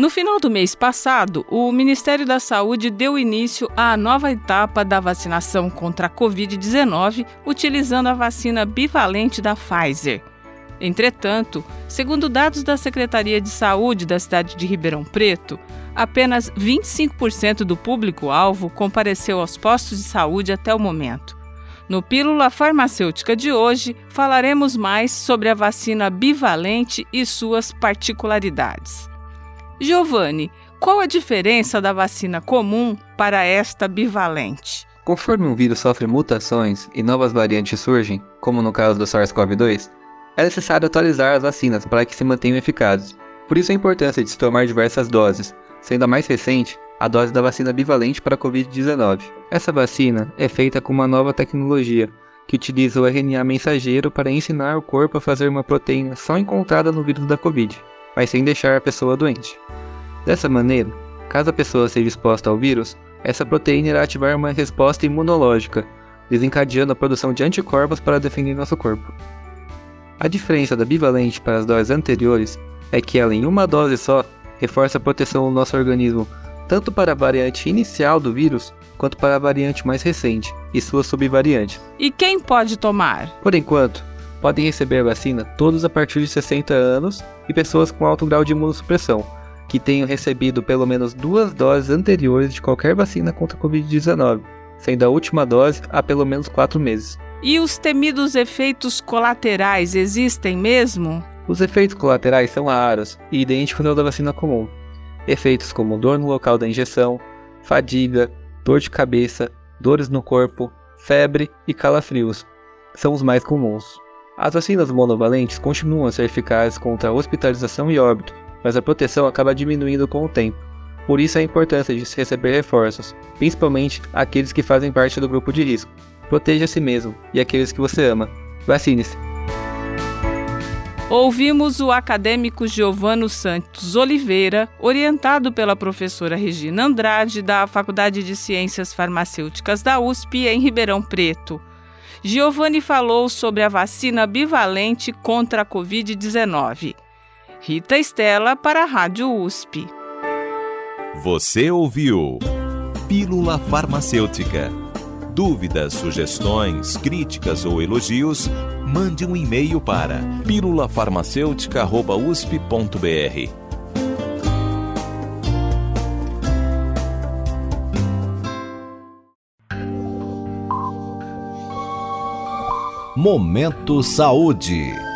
No final do mês passado, o Ministério da Saúde deu início à nova etapa da vacinação contra a Covid-19 utilizando a vacina bivalente da Pfizer. Entretanto, segundo dados da Secretaria de Saúde da cidade de Ribeirão Preto, apenas 25% do público-alvo compareceu aos postos de saúde até o momento. No Pílula Farmacêutica de hoje, falaremos mais sobre a vacina bivalente e suas particularidades. Giovanni, qual a diferença da vacina comum para esta bivalente? Conforme um vírus sofre mutações e novas variantes surgem, como no caso do SARS-CoV-2, é necessário atualizar as vacinas para que se mantenham eficazes. Por isso a importância de se tomar diversas doses, sendo a mais recente a dose da vacina bivalente para a Covid-19. Essa vacina é feita com uma nova tecnologia que utiliza o RNA mensageiro para ensinar o corpo a fazer uma proteína só encontrada no vírus da Covid mas sem deixar a pessoa doente. Dessa maneira, caso a pessoa seja exposta ao vírus, essa proteína irá ativar uma resposta imunológica, desencadeando a produção de anticorpos para defender nosso corpo. A diferença da bivalente para as doses anteriores é que ela, em uma dose só, reforça a proteção do nosso organismo tanto para a variante inicial do vírus quanto para a variante mais recente e suas subvariantes. E quem pode tomar? Por enquanto, podem receber a vacina todos a partir de 60 anos e pessoas com alto grau de imunossupressão, que tenham recebido pelo menos duas doses anteriores de qualquer vacina contra a Covid-19, sendo a última dose há pelo menos quatro meses. E os temidos efeitos colaterais existem mesmo? Os efeitos colaterais são raros e idênticos aos da vacina comum. Efeitos como dor no local da injeção, fadiga, dor de cabeça, dores no corpo, febre e calafrios são os mais comuns. As vacinas monovalentes continuam a ser eficazes contra hospitalização e óbito, mas a proteção acaba diminuindo com o tempo. Por isso a importância de se receber reforços, principalmente aqueles que fazem parte do grupo de risco. Proteja a si mesmo e aqueles que você ama. Vacine-se. Ouvimos o acadêmico Giovano Santos Oliveira, orientado pela professora Regina Andrade, da Faculdade de Ciências Farmacêuticas da USP, em Ribeirão Preto. Giovanni falou sobre a vacina bivalente contra a Covid-19. Rita Estela para a Rádio USP. Você ouviu Pílula Farmacêutica. Dúvidas, sugestões, críticas ou elogios, mande um e-mail para pílulafarmacêutica.usp.br. Momento Saúde.